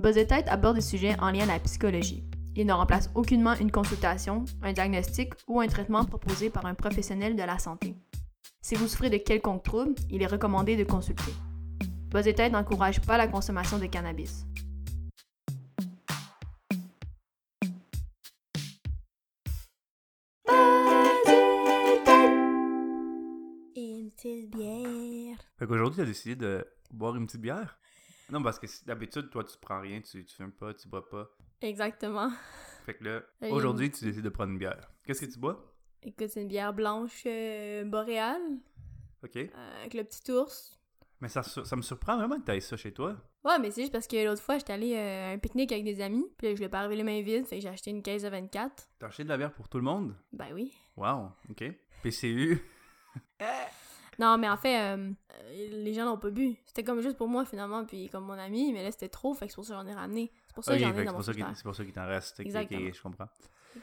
Buzz et Tête aborde des sujets en lien à la psychologie. Il ne remplace aucunement une consultation, un diagnostic ou un traitement proposé par un professionnel de la santé. Si vous souffrez de quelconque trouble, il est recommandé de consulter. Buzz et Tête n'encourage pas la consommation de cannabis. Une petite bière. Fait qu'aujourd'hui, t'as décidé de boire une petite bière? Non, parce que d'habitude, toi, tu prends rien, tu, tu fumes pas, tu bois pas. Exactement. Fait que là, aujourd'hui, tu décides de prendre une bière. Qu'est-ce que tu bois? Écoute, c'est une bière blanche euh, boréale OK. euh, avec le petit ours. Mais ça, ça me surprend vraiment que t'ailles ça chez toi. Ouais, mais c'est juste parce que l'autre fois, j'étais allée euh, à un pique-nique avec des amis. Puis là, je voulais pas arriver les mains vides, fait que j'ai acheté une caisse de 24. T'as acheté de la bière pour tout le monde? Ben oui. Wow, OK. PCU. Non, mais en fait, euh, euh, les gens l'ont pas bu. C'était comme juste pour moi finalement, puis comme mon ami, mais là c'était trop, fait que c'est pour ça que j'en ai ramené. C'est pour ça Ok, que j'en ai dans mon pour ça qu'il frigidaire. c'est pour ça qu'il t'en reste. Exactement. je comprends.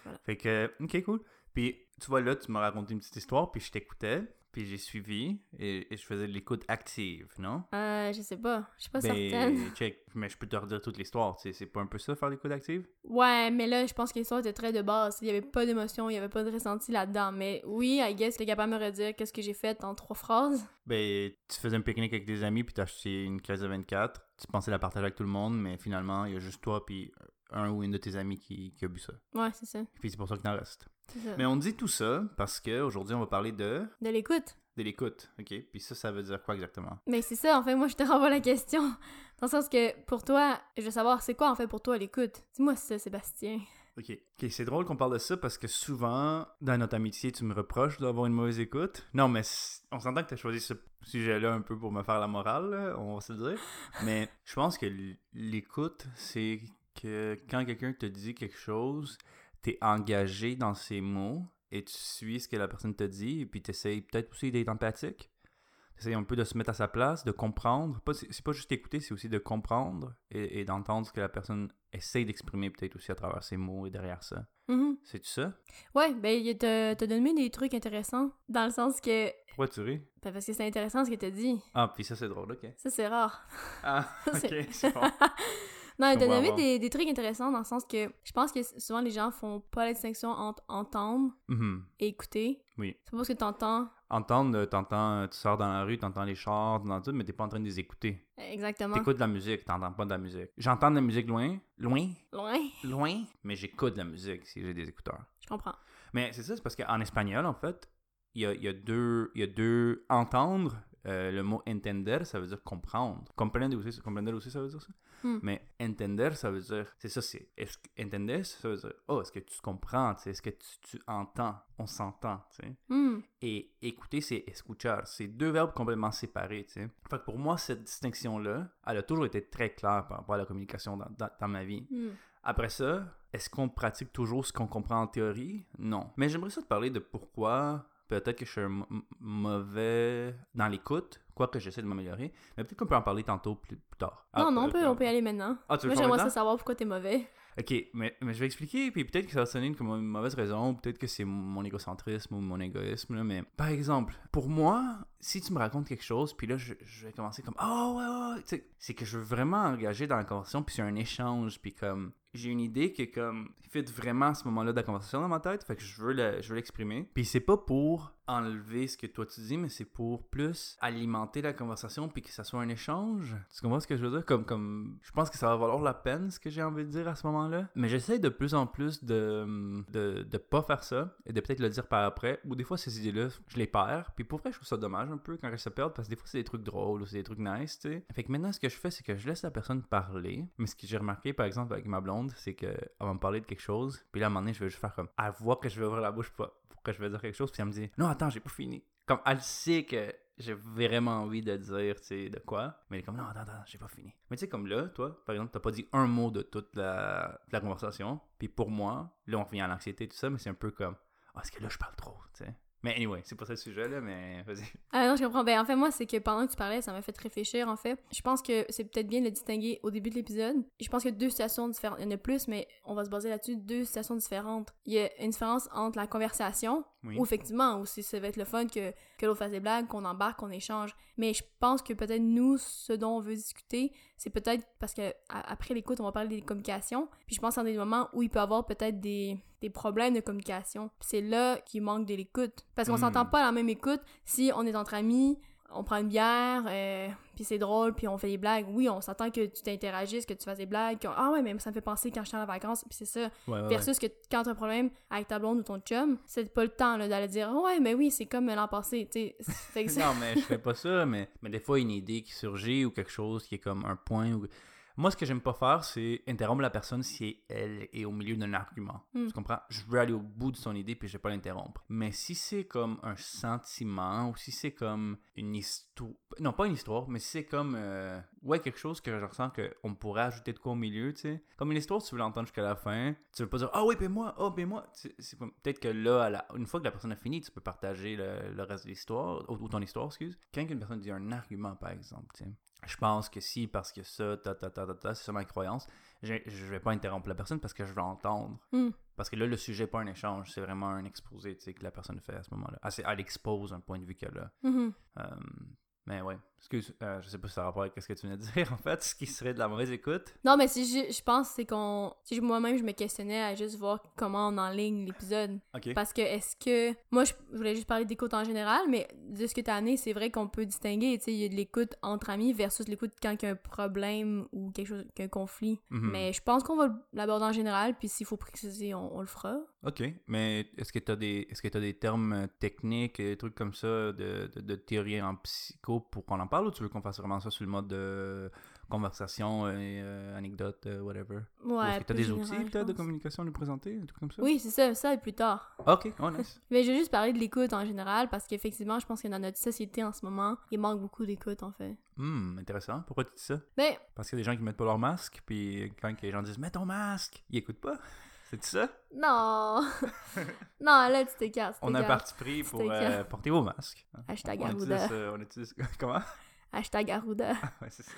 Voilà. Fait que, ok, cool. Puis, tu vois, là, tu m'as raconté une petite histoire, puis je t'écoutais, puis j'ai suivi, et, et je faisais de l'écoute active, non? Euh, je sais pas. Je suis pas ben, certaine. check. Mais je peux te redire toute l'histoire. C'est pas un peu ça, faire l'écoute active? Ouais, mais là, je pense que l'histoire était très de base. Il y avait pas d'émotion, il y avait pas de ressenti là-dedans. Mais oui, I guess, t'es capable de me redire qu'est-ce que j'ai fait en trois phrases? Ben, tu faisais un pique-nique avec des amis, puis t'as acheté une caisse de 24. Tu pensais la partager avec tout le monde, mais finalement, il y a juste toi, puis un ou une de tes amis qui, qui a bu ça. Ouais, c'est ça. Puis c'est pour ça qu'il t'en reste. ça. Mais on dit tout ça parce que aujourd'hui on va parler de De l'écoute. de l'écoute, ok? Puis ça, ça veut dire quoi exactement? Mais c'est ça, en fait, moi, je te renvoie la question. Dans le sens que, pour toi, je veux savoir, c'est quoi, en fait, pour toi, l'écoute? Dis-moi ça, Sébastien. Ok. Ok, c'est drôle qu'on parle de ça parce que souvent, dans notre amitié, tu me reproches d'avoir une mauvaise écoute. Non, mais on s'entend que tu as choisi ce sujet-là un peu pour me faire la morale, on va se le dire. Mais je pense que l'écoute, c'est que quand quelqu'un te dit quelque chose, tu es engagé dans ses mots et tu suis ce que la personne te dit et puis tu essayes peut-être aussi d'être empathique. Tu essayes un peu de se mettre à sa place, de comprendre. C'est pas juste écouter, c'est aussi de comprendre et, et d'entendre ce que la personne essaye d'exprimer peut-être aussi à travers ses mots et derrière ça. Mhm. C'est ça? Ouais, ben, il t'a donné des trucs intéressants. Dans le sens que. Pourquoi tu ris? ben, parce que c'est intéressant ce que t'as dit. Ah, puis ça, c'est drôle, ok. Ça, c'est rare. Ah, ok, c'est bon. Non, il pas. des, des trucs intéressants dans le sens que je pense que souvent les gens font pas la distinction entre entendre Mhm, et écouter. Oui. C'est pas parce que t'entends. Entendre, euh, t'entends, euh, tu sors dans la rue, t'entends les chars, t'entends tout, mais t'es pas en train de les écouter. Exactement. T'écoutes de la musique, t'entends pas de la musique. J'entends de la musique loin, loin, Loin. loin, mais j'écoute de la musique si j'ai des écouteurs. Je comprends. Mais c'est ça, c'est parce qu'en espagnol, en fait, il y a, il y a deux. Il y a deux. Entendre, euh, le mot entender, ça veut dire comprendre. Comprendre aussi, comprender aussi, ça veut dire ça? Hmm. Mais entender, ça veut dire. C'est ça, c'est. Est-ce que entender, ça veut dire. Oh, est-ce que tu comprends, est-ce que tu, tu entends, on s'entend. Hmm. Et écouter, c'est escuchar. C'est deux verbes complètement séparés. Fait que pour moi, cette distinction-là, elle a toujours été très claire par rapport à la communication dans, dans- dans ma vie. Hmm. Après ça, est-ce qu'on pratique toujours ce qu'on comprend en théorie? Non. Mais j'aimerais ça te parler de pourquoi peut-être que je suis mauvais dans l'écoute, quoique j'essaie de m'améliorer. Mais peut-être qu'on peut en parler tantôt plus, plus tard. Non, Ah, non, on euh, peut, on peut y aller maintenant. Ah, tu veux Moi, j'aimerais ça savoir pourquoi t'es mauvais. Ok, mais, mais je vais expliquer, puis peut-être que ça va sonner comme une mauvaise raison, peut-être que c'est mon égocentrisme ou mon égoïsme, là, mais par exemple, pour moi, si tu me racontes quelque chose, puis là, je, vais commencer comme « Oh, ouais, ouais, ouais. C'est que je veux vraiment engager dans la conversation, puis c'est un échange, puis comme, j'ai une idée qui est comme, fit vraiment ce moment-là de la conversation dans ma tête, fait que je veux le- je veux l'exprimer. Puis c'est pas pour enlever ce que toi tu dis, mais c'est pour plus alimenter la conversation, puis que ça soit un échange. Tu comprends ce que je veux dire? Comme, comme, je pense que ça va valoir la peine, ce que j'ai envie de dire à ce moment-là. Mais j'essaie de plus en plus de, de, de pas faire ça, et de peut-être le dire par après, ou des fois ces idées-là, je les perds. Puis pour vrai, je trouve ça dommage un peu quand elles se perdent, parce que des fois c'est des trucs drôles, ou c'est des trucs nice, tu sais. Fait que maintenant, ce que je fais, c'est que je laisse la personne parler. Mais ce que j'ai remarqué, par exemple, avec ma blonde, c'est qu'elle va me parler de quelque chose, puis là, à un moment donné, je vais juste faire comme, elle voit que je vais ouvrir la bouche pour, que je vais dire quelque chose, puis elle me dit, non, attends, j'ai pas fini. Comme, elle sait que j'ai vraiment envie de dire, tu sais, de quoi, mais elle est comme, non, attends, attends, j'ai pas fini. Mais tu sais, comme là, toi, par exemple, t'as pas dit un mot de toute la, conversation, puis pour moi, là, on revient à l'anxiété tout ça, mais c'est un peu comme, ah, est-ce que là, je parle trop, tu sais? Mais anyway, c'est pas ça le sujet, là, mais vas-y. Ah non, je comprends. Ben, en fait, moi, c'est que pendant que tu parlais, ça m'a fait réfléchir, en fait. Je pense que c'est peut-être bien de le distinguer au début de l'épisode. Je pense a deux situations différentes. Il y en a plus, mais on va se baser là-dessus. Deux situations différentes. Il y a une différence entre la conversation Oui. Ou effectivement, ou si ça va être le fun que, que l'autre fasse des blagues, qu'on embarque, qu'on échange. Mais je pense que peut-être nous, ce dont on veut discuter, c'est peut-être parce que à- après l'écoute, on va parler des communications. Puis je pense qu'il y a des moments où il peut y avoir peut-être des, des problèmes de communication. C'est là qu'il manque de l'écoute. Parce qu'on Hmm. s'entend pas à la même écoute si on est entre amis, on prend une bière, euh, puis c'est drôle, puis on fait des blagues. Oui, on s'entend que tu t'interagisses, que tu fasses des blagues. que- ah ouais, mais ça me fait penser quand je suis en vacances, puis c'est ça. Ouais, ouais, ouais. Versus que quand t'as un problème avec ta blonde ou ton chum, c'est pas le temps là, d'aller dire ouais, mais oui, c'est comme l'an passé, tu sais. Non, mais je fais pas ça, mais, mais des fois, une idée qui surgit ou quelque chose qui est comme un point. Ou... Moi, ce que j'aime pas faire, c'est interrompre la personne si elle est au milieu d'un argument. Hmm. Tu comprends? Je veux aller au bout de son idée puis je vais pas l'interrompre. Mais si c'est comme un sentiment ou si c'est comme une histoire. Non, pas une histoire, mais si c'est comme. euh, Ouais, quelque chose que je ressens qu'on pourrait ajouter de quoi au milieu, tu sais. Comme une histoire, tu veux l'entendre jusqu'à la fin. Tu veux pas dire Ah oui, puis moi, oh, puis moi. C'est Peut-être que là, à la- une fois que la personne a fini, tu peux partager le, le reste de l'histoire, ou, ou ton histoire, excuse. Quand une personne dit un argument, par exemple, tu sais. Je pense que si, parce que ça, ta, ta, ta, ta, ta, c'est ça ma croyance, je, je vais pas interrompre la personne parce que je vais entendre. Hmm. Parce que là, le sujet n'est pas un échange, c'est vraiment un exposé que la personne fait à ce moment-là. Elle, elle expose un point de vue qu'elle a. Mhm. Euh, mais ouais, excuse, euh, je sais pas si ça a rapport avec ce que tu venais de dire en fait, ce qui serait de la mauvaise écoute. Non, mais si je, je pense c'est qu'on. Si moi-même je me questionnais à juste voir comment on enligne l'épisode. Ok. Parce que est-ce que. Moi, je, je voulais juste parler d'écoute en général, mais de ce que tu as amené, c'est vrai qu'on peut distinguer. Tu sais, il y a de l'écoute entre amis versus l'écoute quand il y a un problème ou quelque chose, qu'un conflit. Mhm. Mais je pense qu'on va l'aborder en général, puis s'il faut préciser, on, on le fera. Ok, mais est-ce que tu as des est-ce que tu des termes techniques, des trucs comme ça de, de, de théorie en psycho pour qu'on en parle ou tu veux qu'on fasse vraiment ça sur le mode de conversation et euh, anecdote, euh, whatever? Ou Ouais. est-ce que tu as des général, outils peut-être de communication à nous présenter, un truc comme ça? Oui, c'est ça, ça et plus tard. Ok, oh nice. Mais je vais juste parler de l'écoute en général parce qu'effectivement, je pense que dans notre société en ce moment, il manque beaucoup d'écoute en fait. Hmm, intéressant. Pourquoi tu dis ça? Ben, Parce qu'il y a des gens qui mettent pas leur masque, puis quand les gens disent mets ton masque, ils écoutent pas. C'est ça? non! non, là, tu t'écartes. On a parti pris pour euh, porter vos masques. Hashtag on Arruda. euh, on utilise- Comment? Hashtag Arruda. ouais, c'est ça.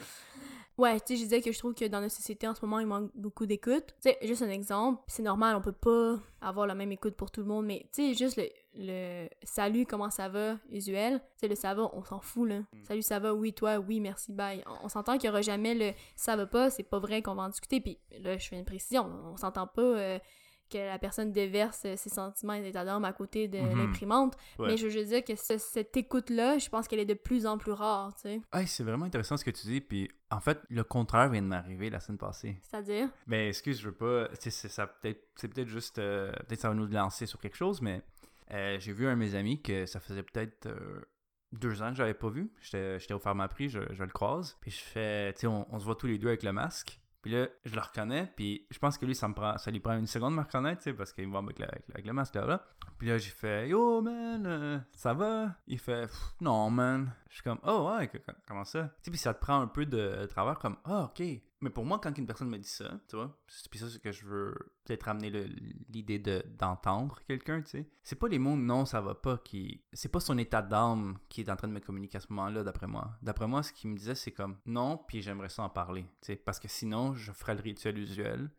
Ouais, tu sais, je disais que je trouve que dans notre société en ce moment, il manque beaucoup d'écoute. Tu sais, juste un exemple, c'est normal, on peut pas avoir la même écoute pour tout le monde, mais tu sais, juste le, le salut, comment ça va, usuel, tu sais, le ça va, on s'en fout, là. Salut, ça va, oui, toi, oui, merci, bye. On, on s'entend qu'il y aura jamais le ça va pas, c'est pas vrai qu'on va en discuter, puis là, je fais une précision, on s'entend pas euh, que la personne déverse euh, ses sentiments et états d'âme à côté de Mhm. l'imprimante, Ouais. mais je veux juste dire que ce- cette écoute-là, je pense qu'elle est de plus en plus rare, tu sais. Hey, c'est vraiment intéressant ce que tu dis, puis en fait, le contraire vient de m'arriver la semaine passée. C'est-à-dire, Mais excuse, je veux pas. C'est ça peut-être, c'est peut-être juste, euh, peut-être ça va nous lancer sur quelque chose, mais euh, j'ai vu un de mes amis que ça faisait peut-être euh, deux ans que j'avais pas vu. J'étais, j'étais au pharmaprix, je, je le croise, puis je fais, tu sais, on, on se voit tous les deux avec le masque. Puis là, je le reconnais, puis je pense que lui, ça lui prend une seconde de me reconnaître, tu sais, parce qu'il me voit avec, avec le- masque là, là. Puis là, j'ai fait Yo, man, euh, ça va Il fait Non, man. Je suis comme Oh, ouais, comment ça? Tu puis ça te prend un peu de travers, comme Ah, ok. Mais pour moi, quand une personne me dit ça, tu vois, c'est puis ça, c'est que je veux peut-être ramener l'idée de d'entendre quelqu'un, tu sais. C'est pas les mots non, ça va pas qui. C'est pas son état d'âme qui est en train de me communiquer à ce moment-là, d'après moi. D'après moi, ce qu'il me disait, c'est comme non, puis j'aimerais ça en parler, tu sais. Parce que sinon, je ferais le rituel usuel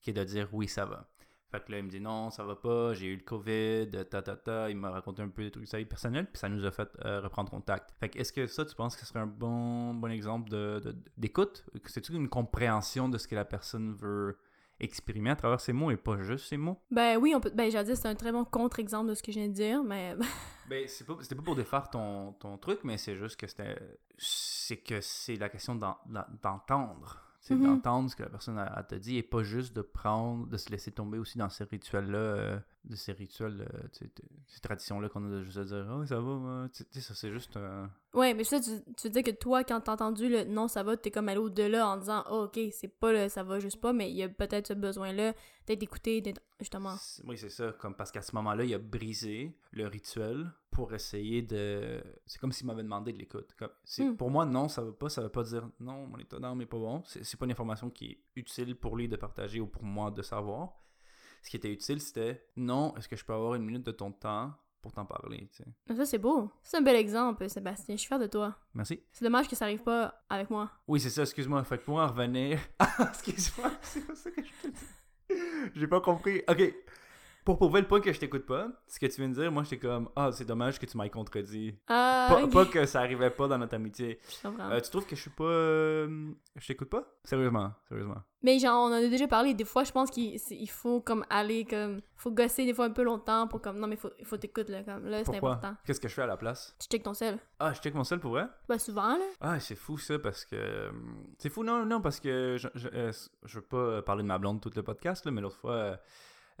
qui est de dire oui, ça va. Fait que là, il me dit non, ça va pas, j'ai eu le COVID, ta ta ta. Il m'a raconté un peu des trucs de sa vie personnelle, puis ça nous a fait euh, reprendre contact. Fait que est-ce que ça, tu penses que ce serait un bon, bon exemple de, de- d'écoute? C'est-tu une compréhension de ce que la personne veut exprimer à travers ses mots et pas juste ses mots? Ben oui, on peut. Ben, j'allais dire, c'est un très bon contre-exemple de ce que je viens de dire, mais. Ben, c'est pas, c'était pas pour défaire ton, ton truc, mais c'est juste que c'était. C'est que c'est la question d'en- d'en- d'entendre. C'est Mhm. d'entendre ce que la personne a, te dit et pas juste de prendre, de se laisser tomber aussi dans ces rituels-là, euh, de ces rituels, euh, ces traditions-là qu'on a de juste à dire, oui, ça va, sais, ça c'est juste. euh, Ouais, mais ça, tu, tu veux dire que toi, quand t'as entendu le non, ça va, t'es comme allé au-delà en disant, oh, ok, c'est pas le ça va juste pas, mais il y a peut-être ce besoin-là d'être écouté, d'être. Justement. Oui, c'est ça. Comme parce qu'à ce moment-là, il a brisé le rituel pour essayer de. C'est comme s'il m'avait demandé de l'écoute. Hmm. Pour moi, non, ça veut pas. Ça veut pas dire non, mon état d'âme est pas bon. C'est pas une information qui est utile pour lui de partager ou pour moi de savoir. Ce qui était utile, c'était non, est-ce que je peux avoir une minute de ton temps pour t'en parler, tu sais? Mais Ça, c'est beau. C'est un bel exemple, Sébastien. Je suis fière de toi. Merci. C'est dommage que ça arrive pas avec moi. Oui, c'est ça, excuse-moi. Fait que pour en revenir. Excuse-moi, c'est ça que je te dis. J'ai pas compris. Ok. Pour prouver le point que je t'écoute pas, ce que tu viens de dire, moi j'étais comme Ah, c'est dommage que tu m'aies contredit. Ah, Pas, pas que ça arrivait pas dans notre amitié. Je. Euh, tu trouves que je suis pas. euh, je t'écoute pas? Sérieusement, sérieusement. Mais genre, on en a déjà parlé, des fois, je pense qu'il faut comme aller comme... faut gosser des fois un peu longtemps pour comme... Non, mais faut, il faut t'écouter, là, comme... Là, c'est important. Qu'est-ce que je fais à la place? Tu check ton sel. Ah, je check mon seul pour vrai? Bah, souvent, là. Ah, c'est fou ça parce que. euh, C'est fou, non, non, parce que je, je, euh, je veux pas parler de ma blonde tout le podcast, là, mais l'autre fois,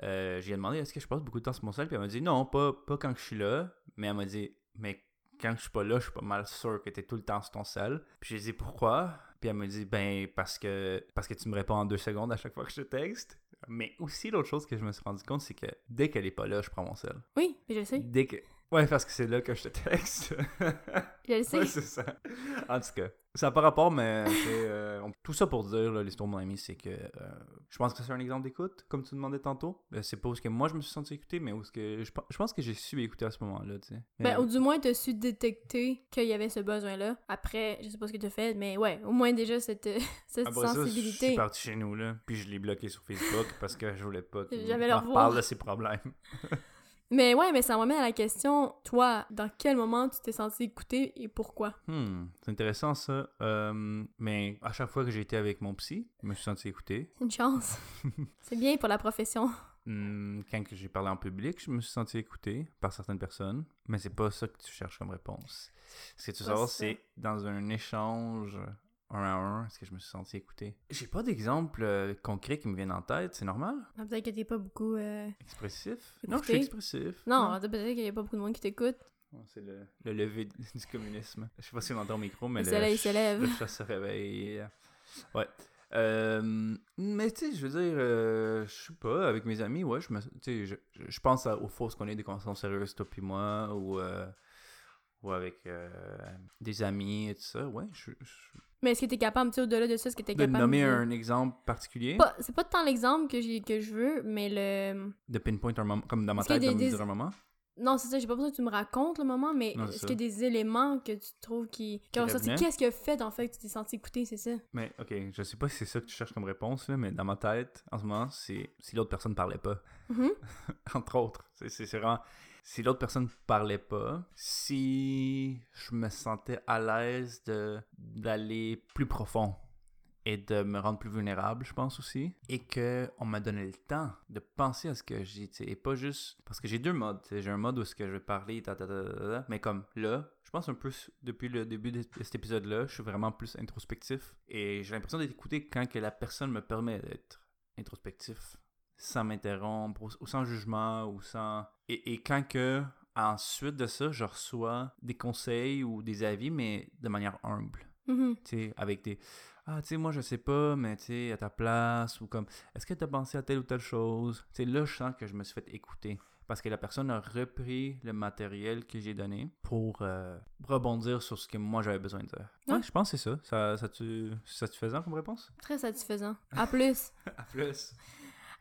euh, j'ai demandé est-ce que je passe beaucoup de temps sur mon sel, puis elle m'a dit non, pas, pas quand je suis là, mais elle m'a dit mais quand je suis pas là, je suis pas mal sûr que t'es tout le temps sur ton sel. Puis j'ai dit pourquoi? Puis elle m'a dit ben parce que parce que tu me réponds en deux secondes à chaque fois que je te texte. Mais aussi l'autre chose que je me suis rendu compte, c'est que dès qu'elle est pas là, je prends mon sel. Oui, je sais. Dès que Ouais, parce que c'est là que je te texte. Je le sais. Ouais, c'est ça. En tout cas, ça n'a pas rapport, mais euh, on- tout ça pour dire, là, l'histoire de mon ami, c'est que euh, je pense que c'est un exemple d'écoute, comme tu demandais tantôt. Euh, c'est pas où ce que moi je me suis senti écouté, mais où ce que je, pe- je pense que j'ai su écouter à ce moment-là, tu sais. Ben, ou du moins, t'as su détecter qu'il y avait ce besoin-là. Après, je sais pas ce que t'as fait, mais ouais, au moins déjà cette, cette après ça, je sensibilité. suis parti chez nous, là, puis je l'ai bloqué sur Facebook parce que je voulais pas qu'il Jamais me le revoir. reparle de ses problèmes. Mais ouais, mais ça m'amène à la question, toi, dans quel moment tu t'es senti écouté et pourquoi? Hmm, c'est intéressant ça. Euh, mais à chaque fois que j'ai été avec mon psy, je me suis senti écouté. Une chance. C'est bien pour la profession. Hmm, quand que j'ai parlé en public, je me suis senti écouté par certaines personnes, mais c'est pas ça que tu cherches comme réponse. Ce que tu savoir, c'est dans un échange un à un, est-ce que je me suis senti écouté? J'ai pas d'exemple euh, concret qui me viennent en tête, c'est normal? Ah, Peut-être que t'es pas beaucoup... euh, Expressif? Non, je suis expressif. Non, peut-être qu'il y a pas beaucoup de monde qui t'écoute. C'est le, le lever du communisme. Je sais pas si on entend au micro, mais Le le, soleil se lève. Le chat se réveille. Ouais. Euh, mais tu sais, je veux dire, euh, je sais pas, avec mes amis, ouais, je me, tu sais, je, pense à- aux fausses qu'on ait des conversations sérieuses, toi puis moi, ou, euh, ou avec euh, des amis et tout ça, ouais, je, je- Mais est-ce que t'es capable, tu au-delà de ça, est-ce que t'es de capable nommer de... un exemple particulier, C'est pas tant l'exemple que, j'ai- que je veux, mais le... de pinpoint un moment, comme dans ma tête, de me des- dire un moment? Non, c'est ça, j'ai pas besoin que tu me racontes le moment, mais est-ce qu'il y a des éléments que tu trouves qui... qui ont ressorti? Qu'est-ce qui a fait, en fait, que tu t'es senti écouté, c'est ça? Mais ok, je sais pas si c'est ça que tu cherches comme réponse, là, mais dans ma tête, en ce moment, c'est si l'autre personne parlait pas. Mhm. entre autres. C'est vraiment. Si l'autre personne parlait pas, si je me sentais à l'aise d'aller plus profond et de me rendre plus vulnérable, je pense aussi, et que on m'a donné le temps de penser à ce que j'ai, et pas juste parce que j'ai deux modes. J'ai un mode où ce que je vais parler, ta, mais comme là, je pense un peu depuis le début de cet épisode-là, je suis vraiment plus introspectif et j'ai l'impression d'être quand que la personne me permet d'être introspectif sans m'interrompre ou, ou sans jugement ou sans et, et quand que ensuite de ça je reçois des conseils ou des avis mais de manière humble Mhm. tu sais avec des ah tu sais moi je sais pas mais tu sais à ta place ou comme est-ce que tu as pensé à telle ou telle chose tu sais là je sens que je me suis fait écouter parce que la personne a repris le matériel que j'ai donné pour euh, rebondir sur ce que moi j'avais besoin de dire. Ouais, Ouais. je pense que c'est ça. Ça, ça, tu, satisfaisant comme réponse? Très satisfaisant. À plus. À plus.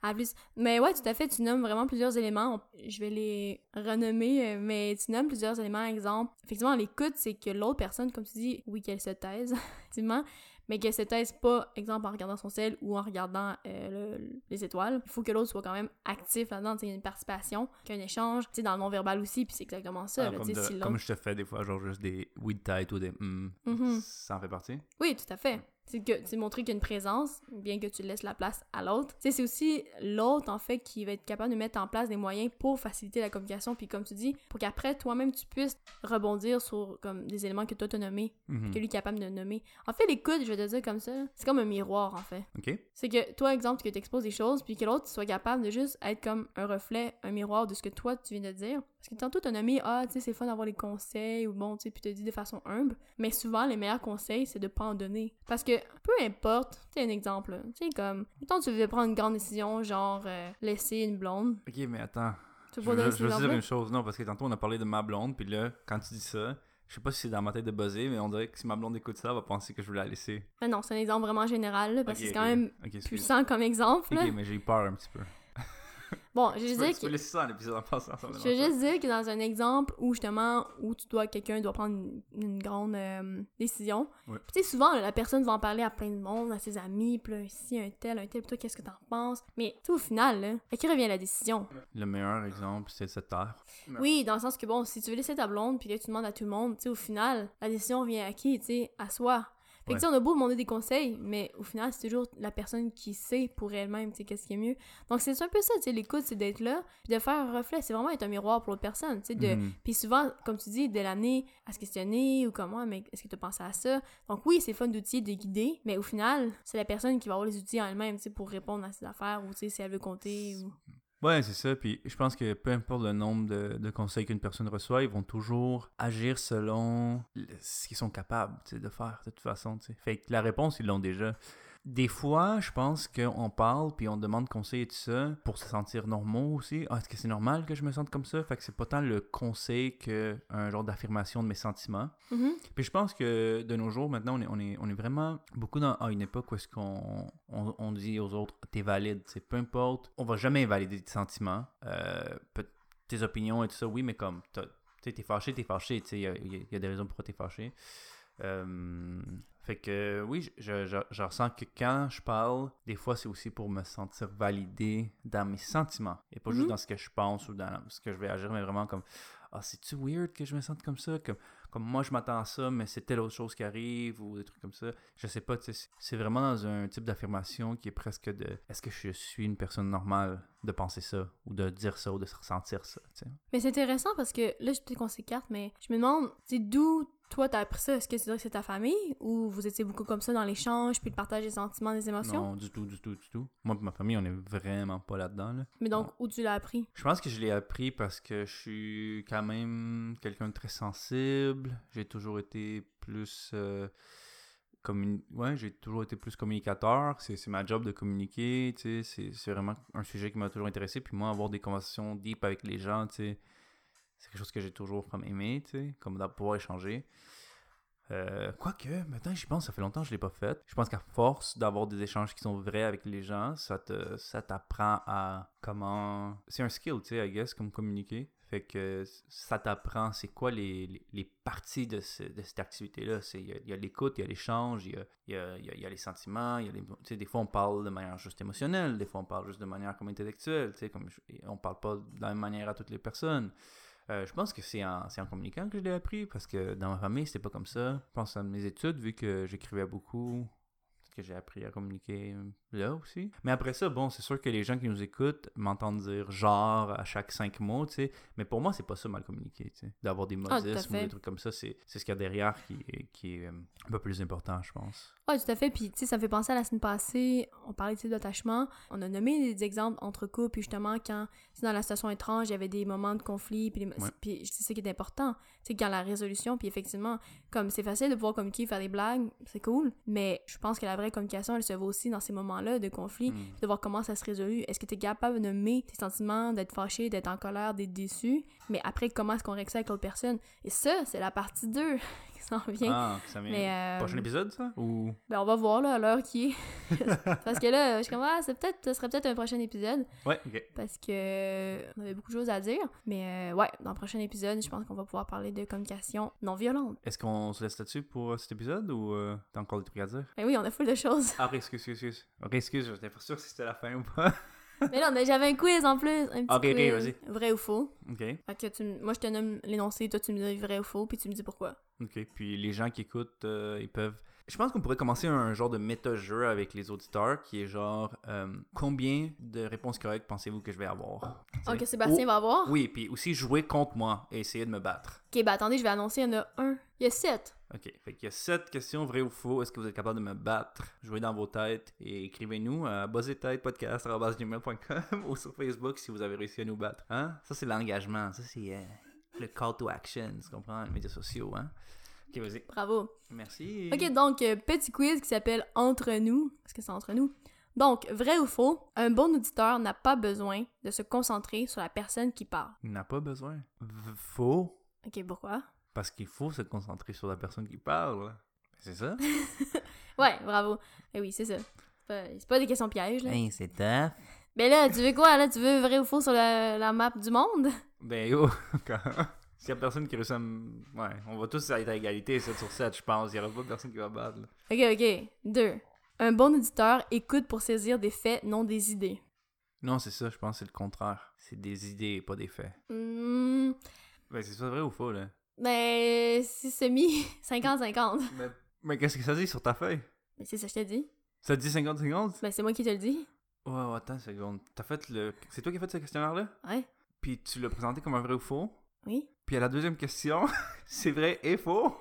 À plus. Mais ouais, tout à fait, tu nommes vraiment plusieurs éléments. Je vais les renommer, euh, mais tu nommes plusieurs éléments. Exemple, effectivement, l'écoute, c'est que l'autre personne, comme tu dis, oui, qu'elle se taise, effectivement, mais qu'elle se taise pas, exemple, en regardant son sel ou en regardant euh, le- les étoiles. Il faut que l'autre soit quand même actif là-dedans, il y a une participation, qu'il y a un échange, tu sais, dans le non-verbal aussi, puis c'est exactement ça. Là, comme, de- si je te fais des fois, genre juste des oui de tête ou des hum. Mhm. Ça en fait partie? Oui, tout à fait. C'est que montrer qu'il y a une présence, bien que tu laisses la place à l'autre. C'est aussi l'autre, en fait, qui va être capable de mettre en place des moyens pour faciliter la communication, puis comme tu dis, pour qu'après, toi-même, tu puisses rebondir sur comme des éléments que toi t'as nommés, Mhm. que lui est capable de nommer. En fait, l'écoute, je vais te dire comme ça, c'est comme un miroir, en fait. Ok? C'est que toi, exemple, que tu exposes des choses, puis que l'autre soit capable de juste être comme un reflet, un miroir de ce que toi, tu viens de dire. Parce que tantôt, t'as nommé, ah, tu sais, c'est fun d'avoir des conseils, ou bon, tu sais, puis tu dit de façon humble. Mais souvent, les meilleurs conseils, c'est de pas en donner. Parce que, peu importe, tu sais, un exemple, tu sais, comme, mettons, tu veux prendre une grande décision, genre, euh, laisser une blonde. Ok, mais attends. Tu Je veux je cet veux dire une chose, non, parce que tantôt on a parlé de ma blonde, puis là, quand tu dis ça, je sais pas si c'est dans ma tête de buzzer, mais on dirait que si ma blonde écoute ça, elle va penser que je veux la laisser. Mais non, c'est un exemple vraiment général, là, parce que c'est quand même puissant comme exemple, là. Ok, mais j'ai peur un petit peu. Bon, je veux dire tu peux que... laisser ça l'épisode en passant. Je veux juste dire que dans un exemple où justement où tu dois quelqu'un doit prendre une, une grande euh, décision. Ouais. Puis tu sais souvent là, la personne va en parler à plein de monde, à ses amis, puis là ici un tel, un tel, puis toi qu'est-ce que t'en penses? Mais tu sais au final là, à qui revient la décision? Le meilleur exemple, c'est cette terre. Ouais. Oui, dans le sens que bon, si tu veux laisser ta blonde puis là tu demandes à tout le monde, tu sais au final la décision vient à qui, tu sais, à soi. Fait que Ouais. tu sais, on a beau demander des conseils, mais au final, c'est toujours la personne qui sait pour elle-même, tu sais, qu'est-ce qui est mieux. Donc, c'est un peu ça, tu sais, l'écoute, c'est d'être là, puis de faire un reflet, c'est vraiment être un miroir pour l'autre personne, tu sais, de... Mhm. Puis souvent, comme tu dis, de l'amener à se questionner ou comment, mais est-ce que tu as pensé à ça? Donc oui, c'est fun d'outils, de guider, mais au final, c'est la personne qui va avoir les outils en elle-même, tu sais, pour répondre à ses affaires ou, tu sais, si elle veut compter ou... Ouais, c'est ça. Puis je pense que peu importe le nombre de, conseils qu'une personne reçoit, ils vont toujours agir selon ce qu'ils sont capables de faire, de toute façon. Fait que la réponse, ils l'ont déjà. Des fois, je pense qu'on parle puis on demande conseil et tout ça pour se sentir normaux aussi. Ah, est-ce que c'est normal que je me sente comme ça? Fait que c'est pas tant le conseil que un genre d'affirmation de mes sentiments. Mhm. Puis je pense que de nos jours, maintenant, on est, on est, on est vraiment beaucoup dans à une époque où est-ce qu'on on, on dit aux autres, t'es valide, c'est peu importe, on va jamais invalider tes sentiments, euh, tes opinions et tout ça, oui, mais comme, t'es fâché, t'es fâché, tu sais, il y a, il y a- il y a des raisons pourquoi t'es fâché. Euh, fait que oui, je, je, je ressens que quand je parle, des fois c'est aussi pour me sentir validé dans mes sentiments et pas juste Mhm. dans ce que je pense ou dans ce que je vais agir, mais vraiment comme ah c'est-tu weird que je me sente comme ça, comme, comme moi je m'attends à ça, mais c'est telle autre chose qui arrive ou des trucs comme ça. Je sais pas, c'est- vraiment dans un type d'affirmation qui est presque de est-ce que je suis une personne normale de penser ça ou de dire ça ou de se ressentir ça. Mais c'est intéressant parce que là, je peut-être qu'on s'écarte, mais je me demande, d'où toi t'as appris ça? Est-ce que tu dirais que c'est ta famille ou vous étiez beaucoup comme ça dans l'échange puis le partage des sentiments, des émotions? Non, du tout, du tout, du tout. Moi et ma famille, on est vraiment pas là-dedans, là. Mais donc, où tu l'as appris? Je pense que je l'ai appris parce que je suis quand même quelqu'un de très sensible. J'ai toujours été plus. euh, Ouais, j'ai toujours été plus communicateur. C'est c'est ma job de communiquer. C'est c'est vraiment un sujet qui m'a toujours intéressé. Puis moi, avoir des conversations deep avec les gens, c'est quelque chose que j'ai toujours comme aimé, comme de pouvoir échanger. Euh, Quoique, maintenant j'y pense, ça fait longtemps que je l'ai pas fait. Je pense qu'à force d'avoir des échanges qui sont vrais avec les gens, ça te ça t'apprend à comment... C'est un skill, tu sais, I guess, comme communiquer. Fait que ça t'apprend c'est quoi les, les, parties de, de cette activité-là. Il y a, l'écoute, il y a l'échange, il il il y a- les sentiments, il y a des fois on parle de manière juste émotionnelle, des fois on parle juste de manière comme intellectuelle, comme je- on parle pas de la même manière à toutes les personnes. Euh, je pense que c'est en, en communiquant que je l'ai appris parce que dans ma famille, c'était pas comme ça. Je pense à mes études, vu que j'écrivais beaucoup, que j'ai appris à communiquer là aussi. Mais après ça, bon, c'est sûr que les gens qui nous écoutent m'entendent dire genre à chaque cinq mots, tu sais. Mais pour moi, c'est pas ça mal communiquer, tu sais. D'avoir des Ah, modismes ou fait. des trucs comme ça, c'est c'est ce qu'il y a derrière qui, est- qui est euh, un peu plus important, je pense. Ouais, tout à fait. Puis, tu sais, ça me fait penser à la semaine passée, on parlait, sais, d'attachement. On a nommé des exemples entre couples, puis justement, quand, sais, dans la situation étrange, il y avait des moments de conflit, puis, les- Ouais. puis c'est ça qui est important. Tu sais, quand la résolution, puis effectivement, comme c'est facile de pouvoir communiquer, faire des blagues, c'est cool, mais je pense que la vraie communication, elle se voit aussi dans ces moments-là de conflit, Mm. puis de voir comment ça se résolue. Est-ce que tu es capable de nommer tes sentiments, d'être fâché, d'être en colère, d'être déçu, mais après, comment est-ce qu'on règle ça avec l'autre personne? Et ça, c'est la partie 2 qui s'en vient. Ah, ça vient. Mais, euh, Prochain épisode, ça? Ou. Ben, on va voir, là, à l'heure qui est. parce que là, je suis comme, ah, c'est peut-être, ce serait peut-être un prochain épisode. Ouais, ok. Parce que on avait beaucoup de choses à dire. Mais euh, ouais, dans le prochain épisode, je pense qu'on va pouvoir parler de communication non violente. Est-ce qu'on se laisse là-dessus pour euh, cet épisode ou euh, t'as encore des trucs à dire? Ben oui, on a full de choses. Ah, excuse, excuse, excuse. Ok, excuse, j'étais pas sûr si c'était la fin ou pas. mais là, on a- j'avais un quiz en plus. Un petit Ok, ok, quiz. vas-y. Vrai ou faux. ok. Fait que tu, moi, je te nomme l'énoncé, toi, tu me dis vrai ou faux, puis tu me dis pourquoi. Ok, puis les gens qui écoutent, euh, ils peuvent. Je pense qu'on pourrait commencer un genre de méta-jeu avec les auditeurs qui est genre euh, combien de réponses correctes pensez-vous que je vais avoir? Ok? Sébastien Ou- va avoir? Oui, puis aussi jouer contre moi et essayer de me battre. Ok, ben attendez, je vais annoncer, il y en a un. Il y a sept. Ok, fait qu'il y a sept questions vraies ou faux. Est-ce que vous êtes capable de me battre? Jouez dans vos têtes et écrivez-nous à buzzetêtepodcast.com ou sur Facebook si vous avez réussi à nous battre. Hein? Ça, c'est l'engagement. Ça, c'est euh, le call to action. Tu comprends? Les médias sociaux, hein? Ok, vas-y. Bravo. Merci. Ok, donc, euh, petit quiz qui s'appelle Entre nous. Parce que c'est entre nous? Donc, vrai ou faux, un bon auditeur n'a pas besoin de se concentrer sur la personne qui parle. Il n'a pas besoin. V- Faux. Ok, pourquoi? Parce qu'il faut se concentrer sur la personne qui parle. C'est ça? Ouais, bravo. Eh oui, c'est ça. C'est pas, c'est pas des questions pièges, là. Hey, c'est tough. Ben là, tu veux quoi? Là, tu veux vrai ou faux sur la, la map du monde? Ben yo, quand... S'il y a personne qui réussit à me... Ouais, on va tous être à égalité 7 sur 7, je pense. Il y aura pas personne qui va battre, là. Ok, ok. Deux. Un bon auditeur écoute pour saisir des faits, non des idées. Non, c'est ça, je pense que c'est le contraire. C'est des idées, pas des faits. Hmm, Ben, c'est ça vrai ou faux, là? ben, c'est semi 50-50. Mais, mais qu'est-ce que ça dit sur ta feuille? Mais c'est ça que je t'ai dit. Ça dit 50-50? Ben, c'est moi qui te le dis. Ouais, ouais, attends une seconde. T'as fait le... C'est toi qui as fait ce questionnaire-là? Ouais. Puis tu l'as présenté comme un vrai ou faux? Oui. Puis à la deuxième question, c'est vrai et faux?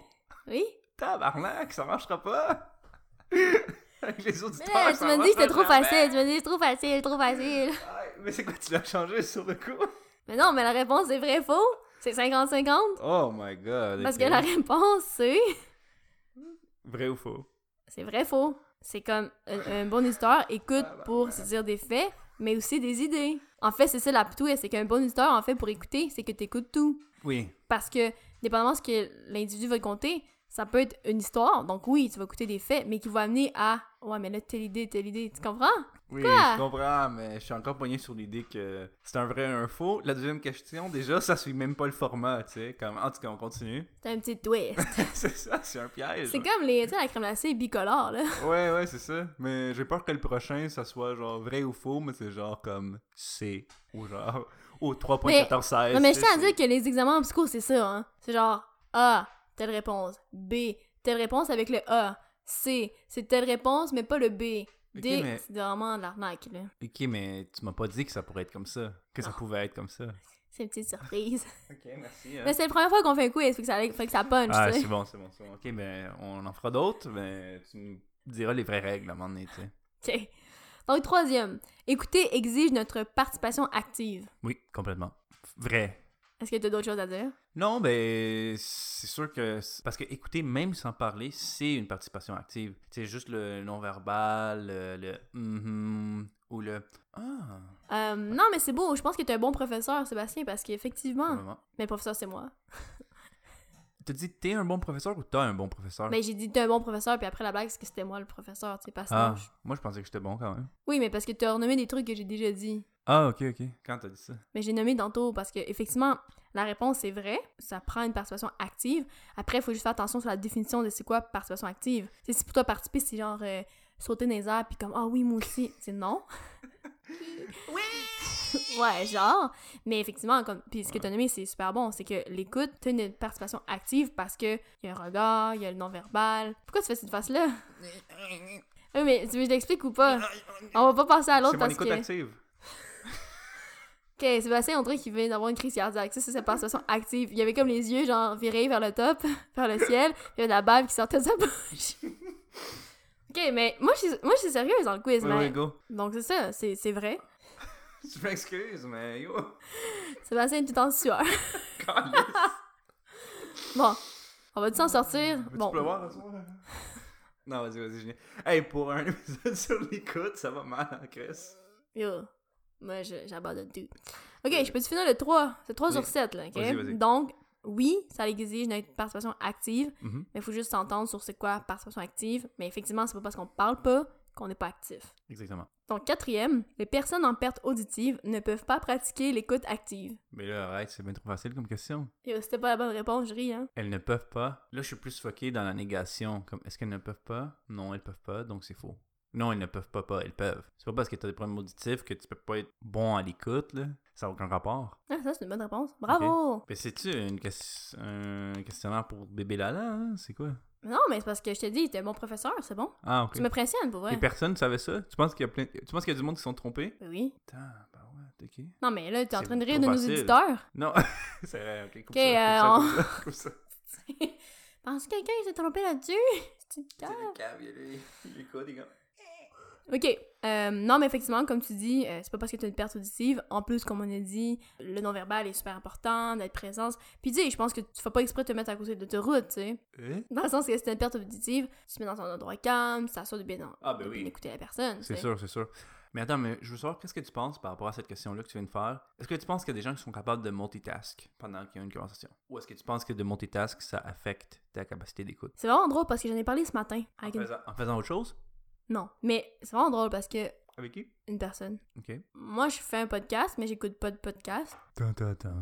Oui. Tabarnak, ça marchera pas! Avec les Mais auditeurs, là, tu m'as dit que c'était trop facile. Tu m'as dit trop facile, trop facile. Mais c'est quoi, tu l'as changé sur le coup? Mais non, mais la réponse c'est vrai faux? C'est 50-50. Oh my god. Parce que la réponse c'est. Vrai ou faux? C'est vrai faux. C'est comme un, un bon auditeur écoute pour se dire des faits, mais aussi des idées. En fait, c'est ça la twist, c'est qu'un bon auditeur, en fait, pour écouter, c'est que tu écoutes tout. Oui. Parce que, dépendamment de ce que l'individu va te conter, ça peut être une histoire. Donc oui, tu vas écouter des faits, mais qui vont amener à Ouais, mais là, telle idée, telle idée. Tu comprends? Oui, Quoi? je comprends, mais je suis encore poigné sur l'idée que c'est un vrai et un faux. La deuxième question, déjà, ça suit même pas le format, tu sais. Comme... En tout cas, on continue. C'est un petit twist. c'est ça, c'est un piège. c'est comme les, tu sais, la crème glacée bicolore, là. Ouais, ouais, c'est ça. Mais j'ai peur que le prochain, ça soit genre vrai ou faux, mais c'est genre comme C ou genre au 3.1416. Non, mais je tiens à dire que les examens en psycho, c'est ça, hein. C'est genre A, telle réponse. B, telle réponse avec le A. C, c'est telle réponse, mais pas le B. D, Ok, mais- c'est vraiment de l'arnaque, là. Ok, mais tu m'as pas dit que ça pourrait être comme ça. Que ça Ah. pouvait être comme ça. C'est une petite surprise. Ok, merci. mais c'est la première fois qu'on fait un quiz, fait que ça, fait que ça punch, Ah, c'est bon, c'est bon, c'est bon. Ok, mais on en fera d'autres, mais tu nous diras les vraies règles à un moment donné, tu sais. Ok. Donc, troisième. Écouter exige notre participation active. Oui, complètement. Vrai. Est-ce que tu as d'autres choses à dire? Non, ben, c'est sûr que. Parce que écouter, même sans parler, c'est une participation active. C'est juste le non-verbal, le. le mhm, ou le. Ah, Euh, non, mais c'est beau. Je pense que tu es un bon professeur, Sébastien, parce qu'effectivement. vraiment. Mais professeur, c'est moi. T'as dit t'es un bon professeur ou t'as un bon professeur? Mais j'ai dit t'es un bon professeur, puis après la blague, c'est que c'était moi le professeur, tu sais, parce que ah, je- moi je pensais que j'étais bon quand même. Oui, mais parce que tu as renommé des trucs que j'ai déjà dit. Ah, ok, ok. Quand t'as dit ça? Mais j'ai nommé tantôt parce que effectivement, la réponse c'est vrai, ça prend une participation active. Après, il faut juste faire attention sur la définition de c'est quoi participation active. Tu sais, si pour toi participer, c'est genre euh, sauter dans les airs puis comme ah oui, moi aussi, c'est non. oui. ouais, genre. Mais effectivement, comme puis ce que tu as nommé, c'est super bon, c'est que l'écoute, tu une participation active parce que il y a un regard, il y a le non-verbal. Pourquoi tu fais cette face là Oui, mais tu veux que je t'explique ou pas? On va pas passer à l'autre C'est mon parce écoute que active. Ok, Sébastien, on dirait qu'il vient d'avoir une crise cardiaque. Ça, c'est sa participation active. Il y avait comme les yeux, genre, virés vers le top, vers le ciel. Il y avait de la bave qui sortait de sa bouche. ok, mais moi, je suis, moi, je suis sérieuse dans le quiz, Oui, mais... oui, go. Donc, c'est ça, c'est vrai. Je m'excuse, mais yo. Sébastien est tout en sueur. Bon, on va-tu s'en sortir? Veux-tu Bon, pleuvoir à soir? Non, vas-y, vas-y, Julien. Hey, pour un épisode sur l'écoute, ça va mal, hein, Chris? yo, moi, j'abandonne tout. Ok, je peux-tu finir le 3? C'est 3 Oui. sur 7, là, ok? Donc, oui, ça exige une participation active, Mhm. mais il faut juste s'entendre sur c'est quoi participation active. Mais effectivement, c'est pas parce qu'on parle pas qu'on n'est pas actif. Exactement. Donc, quatrième, les personnes en perte auditive ne peuvent pas pratiquer l'écoute active. Mais là, arrête, c'est bien trop facile comme question. Yo, c'était pas la bonne réponse, je ris, hein. Elles ne peuvent pas. Là, je suis plus foqué dans la négation. Comme, est-ce qu'elles ne peuvent pas? Non, elles peuvent pas, donc c'est faux. Non, elles ne peuvent pas, pas, elles peuvent. C'est pas parce que t'as des problèmes auditifs que tu peux pas être bon à l'écoute, là. Ça n'a aucun rapport. Ah, ça, c'est une bonne réponse. Bravo! Mais c'est-tu une un questionnaire pour bébé Lala, hein? C'est quoi? Non, mais c'est parce que je t'ai dit, t'es un bon professeur, c'est bon. Ah, ok. Tu me pressionnes, pour vrai. Et personne savait ça? Tu penses qu'il y a plein... Tu penses qu'il y a du monde qui sont trompés? Ben oui. Putain, bah ouais, ok. Non, mais là, t'es en train de rire de nos facile. éditeurs. Non, c'est vrai, ok, coupe ça, euh, ça, coupe ça. Pense que quelqu'un s'est trompé là-dessus? C'est une C'est cave. il il est quoi, les gars? Ok. Euh, non, mais effectivement, comme tu dis, euh, c'est pas parce que tu as une perte auditive. En plus, comme on a dit, le non-verbal est super important, d'être présence. Puis, tu sais, je pense que tu fais pas exprès de te mettre à côté de l'autoroute, tu sais. Hein? Dans le sens que si t'as une perte auditive, tu te mets dans ton endroit calme, tu t'assures de bien, dans- Ah, ben de bien oui. écouter la personne. C'est sûr, c'est sûr. Mais attends, mais je veux savoir, qu'est-ce que tu penses par rapport à cette question-là que tu viens de faire? Est-ce que tu penses qu'il y a des gens qui sont capables de multitask pendant qu'il y a une conversation? Ou est-ce que tu penses que de multitask, ça affecte ta capacité d'écoute? C'est vraiment drôle parce que j'en ai parlé ce matin. En Avec une... faisant, en faisant autre chose? Non, mais c'est vraiment drôle parce que Avec qui? Une personne. Ok. Moi, je fais un podcast, mais j'écoute pas de podcast. Ta, ta, ta.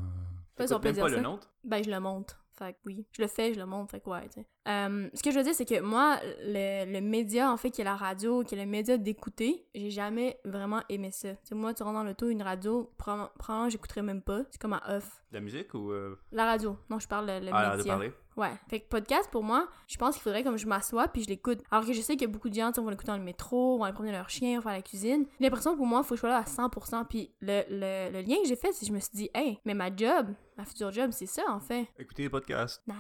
Pas si on peut même dire pas ça. le nôtre? Ben, je le monte. Fait que oui. Je le fais, je le monte. Fait que ouais, tu sais. Euh, ce que je veux dire, c'est que moi, le, le média, en fait, qui est la radio, qui est le média d'écouter, j'ai jamais vraiment aimé ça. Tu sais, moi, tu rentres dans l'auto, une radio, probablement, j'écouterais même pas. C'est comme à off. La musique ou. Euh... La radio. Non, je parle le, le Ah, de média. parler? Ouais. Fait que podcast, pour moi, je pense qu'il faudrait comme je m'assois puis je l'écoute. Alors que je sais qu'il y a beaucoup de gens, sais, vont l'écouter dans le métro, vont aller promener leur chien, vont faire la cuisine. J'ai l'impression pour moi, il faut que je sois là à 100%. Puis le, le, lien que j'ai fait, c'est que je me suis dit, hey, mais ma job, ma future job, c'est ça, en fait. Écoutez les podcasts. Nah.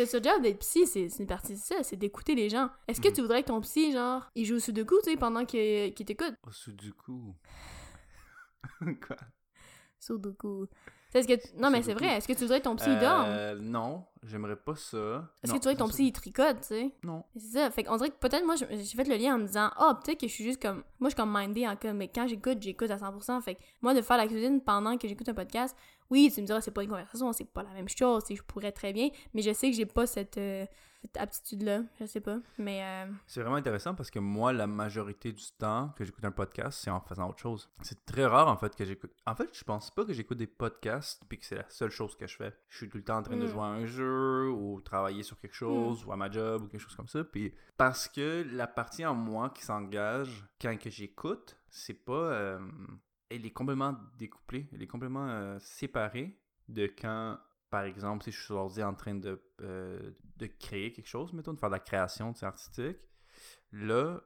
Le futur job d'être psy, c'est une partie de ça, c'est d'écouter les gens. Est-ce que Mhm. tu voudrais que ton psy, genre, il joue au sudoku, tu sais, pendant qu'il t'écoute? Au Sudoku. Quoi? Sudoku. Est-ce que tu- Non, mais c'est vrai. Est-ce que tu voudrais que ton psy il dorme? Euh, non, j'aimerais pas ça. Est-ce Non, que tu que ton psy il tricote, tu sais? Non. C'est ça. Fait qu'on dirait que peut-être moi, j'ai fait le lien en me disant, ah, peut-être que je suis juste comme. Moi, je suis comme mindée en comme, mais quand j'écoute, j'écoute à 100%. Fait que moi, de faire la cuisine pendant que j'écoute un podcast, oui, tu me diras, c'est pas une conversation, c'est pas la même chose, je pourrais très bien, mais je sais que j'ai pas cette, euh, cette aptitude-là. Je sais pas. Mais, euh, C'est vraiment intéressant parce que moi, la majorité du temps que j'écoute un podcast, c'est en faisant autre chose. C'est très rare en fait que j'écoute. En fait, je pense pas que j'écoute des podcasts puis que c'est la seule chose que je fais. Je suis tout le temps en train de Mm. jouer à un jeu ou travailler sur quelque chose ou à ma job ou quelque chose comme ça. Puis parce que la partie en moi qui s'engage quand que j'écoute, c'est pas. euh, elle est complètement découplée, elle est complètement euh, séparée de quand par exemple, si je suis l'ordi en train de, euh, de créer quelque chose, mettons, de faire de la création artistique, là,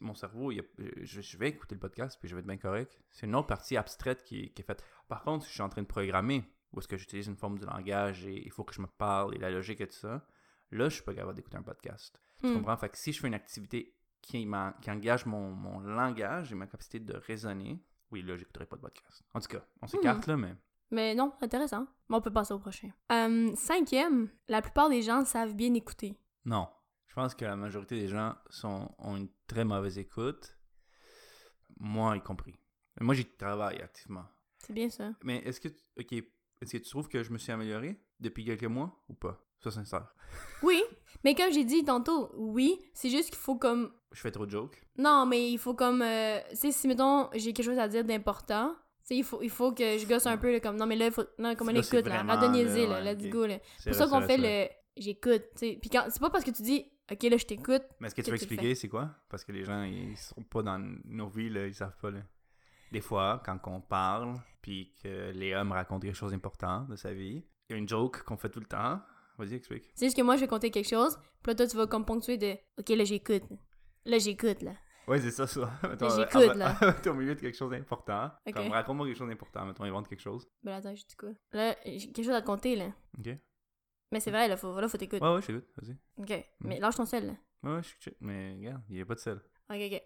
mon cerveau, il y a- je, je vais écouter le podcast, puis je vais être bien correct. C'est une autre partie abstraite qui est faite. Par contre, si je suis en train de programmer, ou est-ce que j'utilise une forme de langage et il faut que je me parle et la logique et tout ça, là, je suis pas capable d'écouter un podcast. Tu hmm. comprends? Fait que si je fais une activité qui, qui engage mon, mon langage et ma capacité de raisonner, oui, là, j'écouterai pas de podcast. En tout cas, on s'écarte là, mais... Mais non, intéressant. Bon, on peut passer au prochain. Euh, cinquième, la plupart des gens savent bien écouter. Non. Je pense que la majorité des gens sont, ont une très mauvaise écoute. Moi y compris. Moi, j'y travaille activement. C'est bien ça. Mais est-ce que, ok, est-ce que tu trouves que je me suis amélioré depuis quelques mois ou pas? Sois sincère. Oui, mais comme j'ai dit tantôt, oui, c'est juste qu'il faut comme Je fais trop de jokes. Non, mais il faut comme. euh, tu sais, si mettons, j'ai quelque chose à dire d'important, tu sais, il faut, il faut que je gosse un peu, là, comme. Non, mais là, il faut. Non, comme on écoute, là. Radonnez-y, là, Let's go, là. C'est pour ça qu'on fait le. J'écoute, tu sais. Puis quand. C'est pas parce que tu dis, OK, là, je t'écoute. Mais est-ce que tu que veux tu le expliquer c'est quoi? Parce que les gens, ils sont pas dans nos vies, là, ils savent pas, là. Des fois, quand on parle, puis que Léa me raconte quelque chose d'important de sa vie, il y a une joke qu'on fait tout le temps. Vas-y, explique. C'est juste que moi, je vais compter quelque chose, puis là, toi, tu vas comme ponctuer de, OK, là, j'écoute. Là, j'écoute, là. Ouais, c'est ça, ça. J'écoute, là. T'es au milieu de quelque chose d'important. Ok. Comme, raconte-moi quelque chose d'important. Mettons, invente quelque chose. Ben, attends, je dis quoi? Là, j'ai quelque chose à te compter, là. Ok. Ouais, Mais c'est vrai, là, faut, là, faut t'écouter. ouais, je t'écoute. Vas-y. OK. Mais lâche ton sel, là. Ouais, ouais, je suis. Mais regarde, il n'y a pas de sel. OK, OK.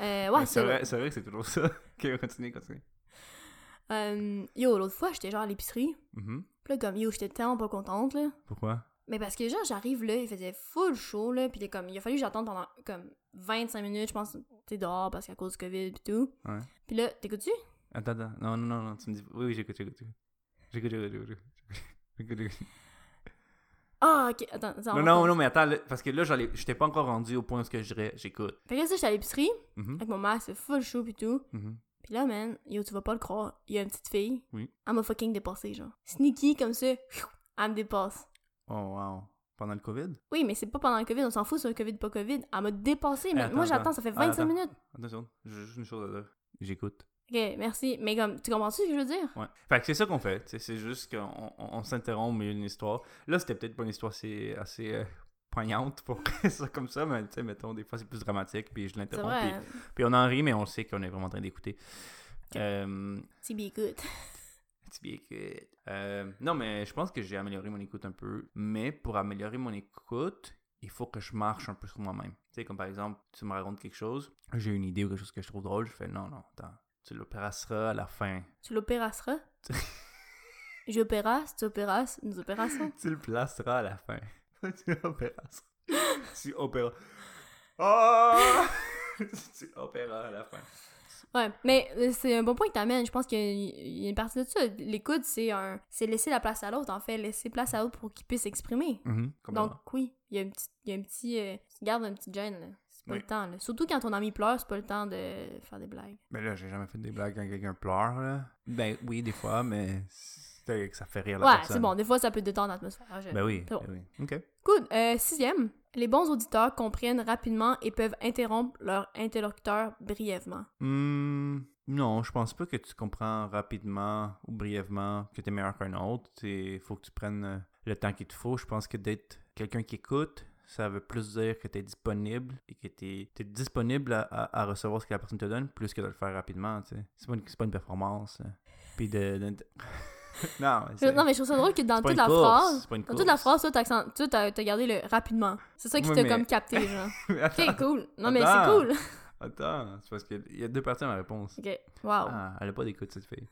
Euh, ouais, c'est vrai, que c'est toujours ça. ok, continue, continue. Euh, yo, l'autre fois, j'étais genre à l'épicerie. Mhm. Puis là, comme, yo, j'étais tellement pas contente, là. Pourquoi? Mais parce que, genre, j'arrive là, il faisait full chaud, là. Puis comme, il a fallu que j'attende pendant, comme, 25 minutes, je pense, tu sais, dehors, parce qu'à cause du COVID, pis tout. Ouais. Puis là, t'écoutes-tu? Attends, attends. Non, non, non, non. Tu me dis. Oui, oui, j'écoute, j'écoute. J'écoute, j'écoute, j'écoute. J'écoute, j'écoute. Ah, ok, attends, attends. Non, non, non, mais attends, là, parce que là, j'allais- j'étais pas encore rendu au point où ce que je dirais j'écoute. Fait que là, ça, j'étais à l'épicerie, Mhm, avec mon masque, c'est full chaud, pis tout. mhm. Puis là, man, yo, tu vas pas le croire, il y a une petite fille. Oui. Elle m'a fucking dépassé, genre. Sneaky, comme ça, elle me dépasse. Oh, wow. Pendant le COVID? Oui, mais c'est pas pendant le COVID, on s'en fout sur le COVID, pas COVID. Elle m'a dépassé, mais attends, moi, attends. j'attends, ça fait Ah, 25 attends. minutes. Seconde. J'ai juste une chose à dire. J'écoute. Ok, merci. Mais comme, tu comprends-tu ce que je veux dire? Ouais. Fait que c'est ça qu'on fait. C'est juste qu'on on, on s'interrompt au milieu d'une histoire. Là, c'était peut-être pas une histoire assez, assez euh, poignante pour ça comme ça, mais tu sais, mettons, des fois c'est plus dramatique, puis je l'interromps. Puis, puis on en rit, mais on sait qu'on est vraiment en train d'écouter. Ok. Euh, good. bien écoute. Euh, non, mais je pense que j'ai amélioré mon écoute un peu. Mais pour améliorer mon écoute, il faut que je marche un peu sur moi-même. Tu sais, comme par exemple, tu me racontes quelque chose, j'ai une idée ou quelque chose que je trouve drôle, je fais non, non, attends, tu l'opérasseras à la fin. Tu l'opérasseras? J'opérasse, tu opérasses, nous opérassons. tu le placeras à la fin. tu l'opérasseras. tu opéras. Ah! tu opéras à la fin. Ouais, mais euh, c'est un bon point que t'amènes. Je pense qu'il y a- il y a une partie de ça. L'écoute, c'est un, c'est laisser la place à l'autre, en fait. Laisser place à l'autre pour qu'il puisse s'exprimer. Mhm, complètement. Donc, oui, il y a un petit, il y a un petit, euh, garde un petit gêne, là. Pas Oui. le temps, là. Surtout quand ton ami pleure, c'est pas le temps de faire des blagues. Mais là, j'ai jamais fait des blagues quand quelqu'un pleure, là. Ben oui, des fois, mais c'est que ça fait rire la Ouais, personne. c'est bon. Des fois, ça peut détendre l'atmosphère. Je- Ben oui, bon. ben oui. OK. Good. Euh, sixième, les bons auditeurs comprennent rapidement et peuvent interrompre leur interlocuteur brièvement. Hmm, non, je pense pas que tu comprends rapidement ou brièvement que t'es meilleur qu'un autre. Il faut que tu prennes euh, le temps qu'il te faut. Je pense que d'être quelqu'un qui écoute, ça veut plus dire que t'es disponible et que t'es es disponible à, à- à recevoir ce que la personne te donne plus que de le faire rapidement. tu sais. C'est pas, pas une performance. euh. Puis de. de- de- non, Non, mais je trouve ça drôle que dans toute la course, phrase, dans toute la phrase, toi, t'as t'as gardé le rapidement. C'est ça qui Oui, t'a mais- comme capté, genre. Attends, Ok, cool. Non, mais c'est Attends. cool. Attends, c'est parce qu'il y a deux parties à ma réponse. Ok, wow. Ah, elle a pas d'écoute, cette fille.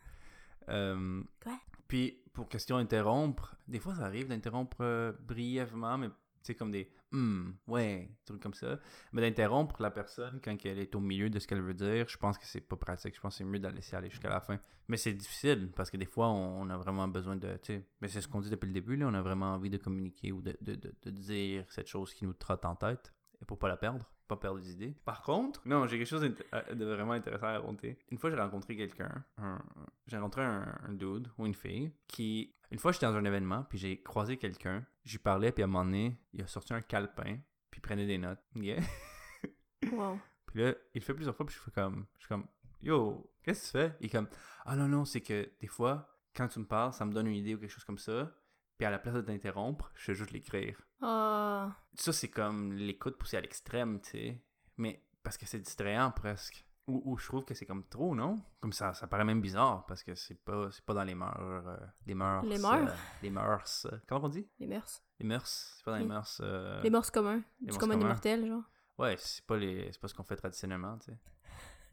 Euh, Quoi? Puis, pour question interrompre, des fois, ça arrive d'interrompre euh, brièvement, mais c'est comme des hum, ouais, trucs comme ça. Mais d'interrompre la personne quand elle est au milieu de ce qu'elle veut dire, je pense que c'est pas pratique. Je pense que c'est mieux de la laisser aller jusqu'à la fin. Mais c'est difficile parce que des fois, on, a vraiment besoin de. sais, Mais c'est ce qu'on dit depuis le début, là, on a vraiment envie de communiquer ou de, de dire cette chose qui nous trotte en tête et pour pas la perdre, pas perdre des idées. Par contre, non, j'ai quelque chose euh, de vraiment intéressant à raconter. Une fois, j'ai rencontré quelqu'un, un- j'ai rencontré un, un dude ou une fille qui, une fois, j'étais dans un événement, puis j'ai croisé quelqu'un, j'y parlais, puis à un moment donné, il a sorti un calepin, puis il prenait des notes. Yeah. Wow. Puis là, il le fait plusieurs fois, puis je fais comme, je suis comme, yo, qu'est-ce que tu fais? Il est comme, ah non, non, c'est que des fois, quand tu me parles, ça me donne une idée ou quelque chose comme ça, puis à la place de t'interrompre, je fais juste l'écrire Ah, ça, c'est comme l'écoute poussée à l'extrême, tu sais. Mais parce que c'est distrayant presque. Ou, ou je trouve que c'est comme trop, non? Comme ça, ça paraît même bizarre parce que c'est pas, c'est pas dans les mœurs. euh, les mœurs. Les mœurs? euh, les mœurs. euh, comment on dit? les mœurs. Les mœurs. C'est pas dans les Les- mœurs. Les mœurs communs. les Du mœurs commun des communs. mortels, genre. Ouais, c'est pas, les, c'est pas ce qu'on fait traditionnellement, tu sais.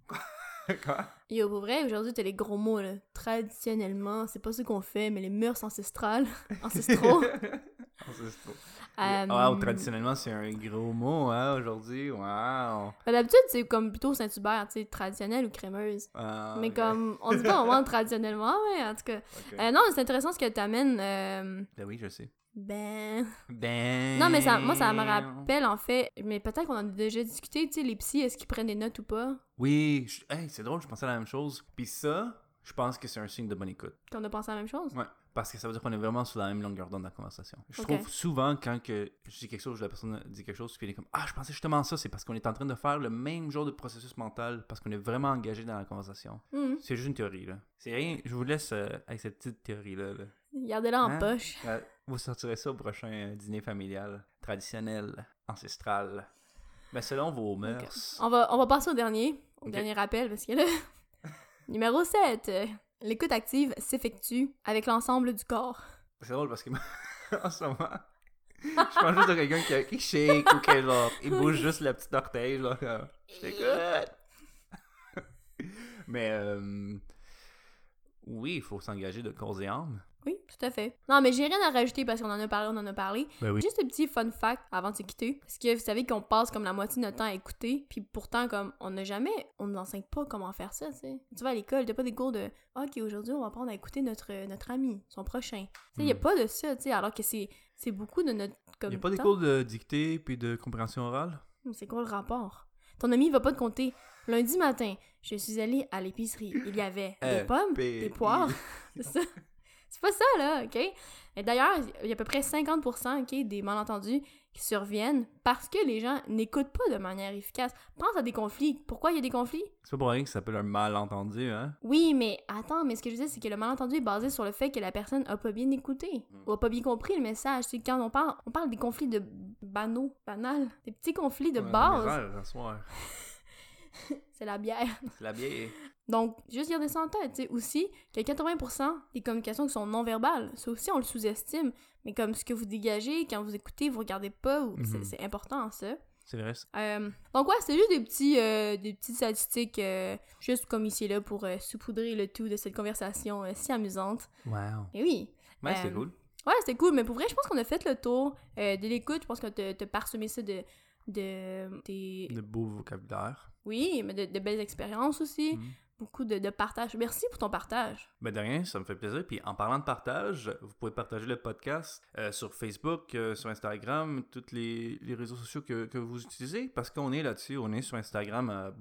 Quoi? Yo, pour vrai, aujourd'hui, t'as les gros mots, là. Traditionnellement, c'est pas ce qu'on fait, mais les mœurs ancestrales. Ancestraux. Ancestraux. Euh, Wow, traditionnellement, c'est un gros mot, hein, aujourd'hui. Wow. ben, D'habitude, c'est comme plutôt Saint-Hubert, tu sais, traditionnelle ou crémeuse. Ah, mais comme, on dit pas vraiment traditionnellement, mais en tout cas. Euh, non, c'est intéressant ce que t'amènes. euh, Ben oui, je sais. Ben. Ben. Non, mais ça, moi, ça me rappelle, en fait, mais peut-être qu'on en a déjà discuté, tu sais, les psys, est-ce qu'ils prennent des notes ou pas? Oui, je- hey, c'est drôle, je pensais à la même chose. Puis ça, je pense que c'est un signe de bonne écoute. Qu'on a pensé à la même chose? Ouais. Parce que ça veut dire qu'on est vraiment sur la même longueur d'onde dans la conversation. Je trouve souvent quand que je dis quelque chose, la personne dit quelque chose, puis elle est comme Ah, je pensais justement ça, c'est parce qu'on est en train de faire le même genre de processus mental, parce qu'on est vraiment engagé dans la conversation. Mhm. C'est juste une théorie, là. C'est rien, je vous laisse euh, avec cette petite théorie-là. Là. Gardez-la en Hein? poche. Euh, vous sortirez ça au prochain euh, dîner familial, traditionnel, ancestral. Mais selon vos mœurs. On va, on va passer au dernier, au dernier rappel, parce que là... Numéro 7. L'écoute active s'effectue avec l'ensemble du corps. C'est drôle parce que en ce moment, je pense juste à quelqu'un qui, qui shake ou qui genre, il bouge juste le petit orteil, genre, je t'écoute. Mais euh, oui, il faut s'engager de corps et âme. Oui, tout à fait. Non, mais j'ai rien à rajouter parce qu'on en a parlé, on en a parlé. Ben oui. Juste un petit fun fact avant de se quitter. Parce que vous savez qu'on passe comme la moitié de notre temps à écouter, puis pourtant, comme, on n'a jamais, on nous enseigne pas comment faire ça, tu sais. Tu vas à l'école, t'as pas des cours de, ok, aujourd'hui, on va apprendre à écouter notre, notre ami, son prochain. Tu sais, y a Hmm. pas de ça, tu sais, alors que c'est, c'est beaucoup de notre, Il n'y a pas des cours de dictée puis de compréhension orale? Mais C'est quoi le rapport? Ton ami va pas te compter. Lundi matin, je suis allée à l'épicerie. Il y avait des Euh, pommes, des poires. C'est ça. C'est pas ça, là, OK? Et d'ailleurs, il y a à peu près 50% OK, des malentendus qui surviennent parce que les gens n'écoutent pas de manière efficace. Pense à des conflits. Pourquoi il y a des conflits? C'est pas pour rien que ça s'appelle un malentendu, hein? Oui, mais attends, mais ce que je disais, c'est que le malentendu est basé sur le fait que la personne a pas bien écouté Mm. ou a pas bien compris le message. C'est quand on parle, on parle des conflits de banaux, banals, des petits conflits de Ouais, base. C'est la bière. C'est la bière. Donc, juste garder ça en tête, tu sais, aussi, que 80% des communications qui sont non-verbales, ça aussi, on le sous-estime, mais comme ce que vous dégagez, quand vous écoutez, vous regardez pas, Mhm. c'est important, ça. C'est vrai. ça. Euh, donc ouais, c'est juste des petits euh, des petites statistiques euh, juste comme ici là pour saupoudrer le tout de cette conversation si amusante. Wow. Et oui. Ouais, c'est cool. Ouais, c'était cool, mais pour vrai, je pense qu'on a fait le tour de l'écoute. Je pense qu'on t'a t'a parsemé ça de de des De beau vocabulaire. Oui, mais de, belles expériences aussi. Mhm. Beaucoup de, partage. Merci pour ton partage. Ben de rien, ça me fait plaisir. Puis en parlant de partage, vous pouvez partager le podcast euh, sur Facebook, euh, sur Instagram, tous les, les réseaux sociaux que, que vous utilisez, parce qu'on est là-dessus. On est sur Instagram à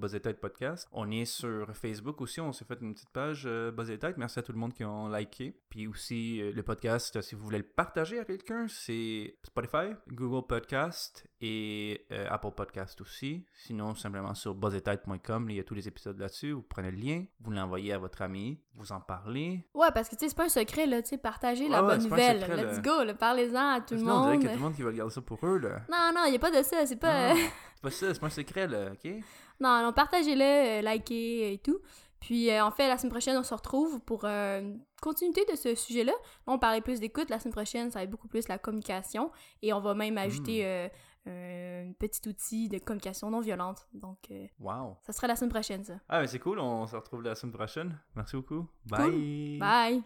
Podcast. On est sur Facebook aussi. On s'est fait une petite page euh. Merci à tout le monde qui ont liké. Puis aussi, euh, le podcast, si vous voulez le partager à quelqu'un, c'est Spotify, Google Podcast et Apple Podcast aussi. Sinon, simplement sur buzzetête.com, il y a tous les épisodes là-dessus. Vous prenez le lien, vous l'envoyez à votre ami, vous en parlez. Ouais, parce que tu sais, c'est pas un secret, là, tu sais, partager la Ouais, bonne nouvelle. secret, Let's go, là, parlez-en à tout le Sinon, on dirait monde. qu'il y a tout le monde qui va garder ça pour eux, là. Non, non, y a pas de ça, c'est pas. C'est pas ça, c'est pas un secret, là, ok? Non, non, partagez-le, euh, likez et tout. Puis euh, en fait, la semaine prochaine, on se retrouve pour euh, une continuité de ce sujet-là. Là, on parlait plus d'écoute. La semaine prochaine, ça va être beaucoup plus la communication. Et on va même ajouter euh, euh, un petit outil de communication non violente. Donc, euh, Wow. ça sera la semaine prochaine, ça. Ah, mais c'est cool, on se retrouve la semaine prochaine. Merci beaucoup. Bye. Bye!